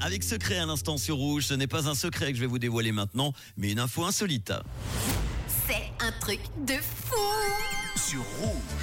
Avec secret à l'instant sur Rouge. Ce n'est pas un secret que je vais vous dévoiler maintenant, mais une info insolite. C'est un truc de fou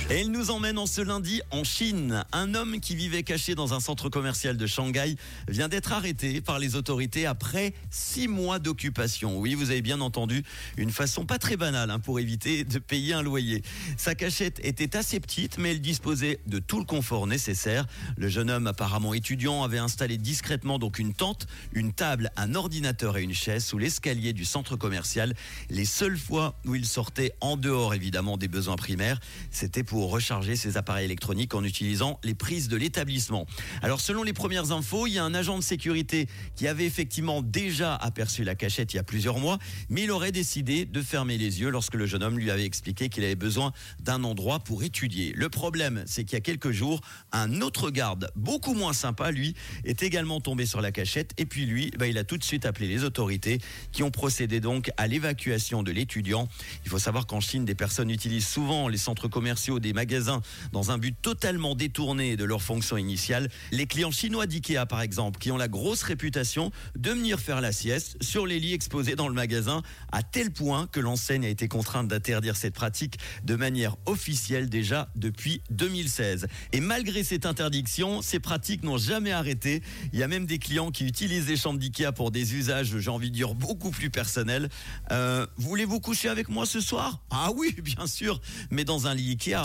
Et il nous emmène en ce lundi en Chine. Un homme qui vivait caché dans un centre commercial de Shanghai vient d'être arrêté par les autorités après six mois d'occupation. Oui, vous avez bien entendu, une façon pas très banale hein, pour éviter de payer un loyer. Sa cachette était assez petite, mais elle disposait de tout le confort nécessaire. Le jeune homme, apparemment étudiant, avait installé discrètement donc une tente, une table, un ordinateur et une chaise sous l'escalier du centre commercial. Les seules fois où il sortait en dehors évidemment des besoins primaires, c'était pour recharger ses appareils électroniques en utilisant les prises de l'établissement. Alors selon les premières infos, il y a un agent de sécurité qui avait effectivement déjà aperçu la cachette il y a plusieurs mois, mais il aurait décidé de fermer les yeux lorsque le jeune homme lui avait expliqué qu'il avait besoin d'un endroit pour étudier. Le problème, c'est qu'il y a quelques jours, un autre garde, beaucoup moins sympa, lui, est également tombé sur la cachette et puis lui, bah, il a tout de suite appelé les autorités qui ont procédé donc à l'évacuation de l'étudiant. Il faut savoir qu'en Chine, des personnes utilisent souvent les centres commerciaux, des magasins, dans un but totalement détourné de leur fonction initiale. Les clients chinois d'IKEA, par exemple, qui ont la grosse réputation de venir faire la sieste sur les lits exposés dans le magasin, à tel point que l'enseigne a été contrainte d'interdire cette pratique de manière officielle déjà depuis 2016. Et malgré cette interdiction, ces pratiques n'ont jamais arrêté. Il y a même des clients qui utilisent les chambres d'IKEA pour des usages, j'ai envie de dire, beaucoup plus personnels. Euh, Voulez-vous coucher avec moi ce soir? Ah oui, bien sûr, mais dans un lit Ikea.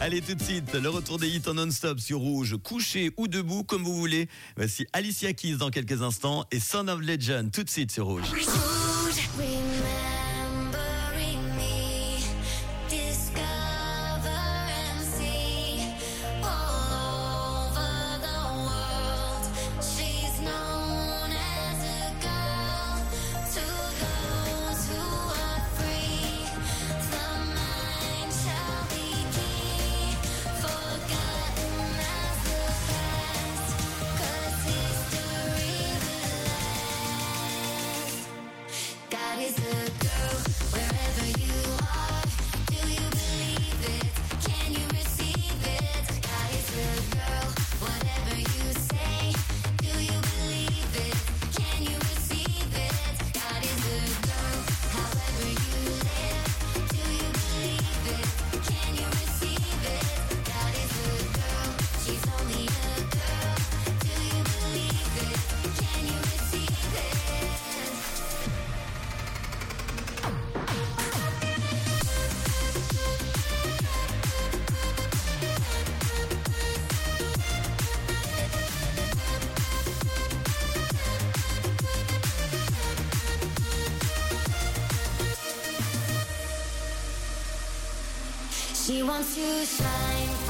Allez tout de suite, le retour des hits en non-stop sur Rouge, couché ou debout comme vous voulez. Voici Alicia Keys dans quelques instants et Son of Legend tout de suite sur Rouge. body's to girl. She wants to shine.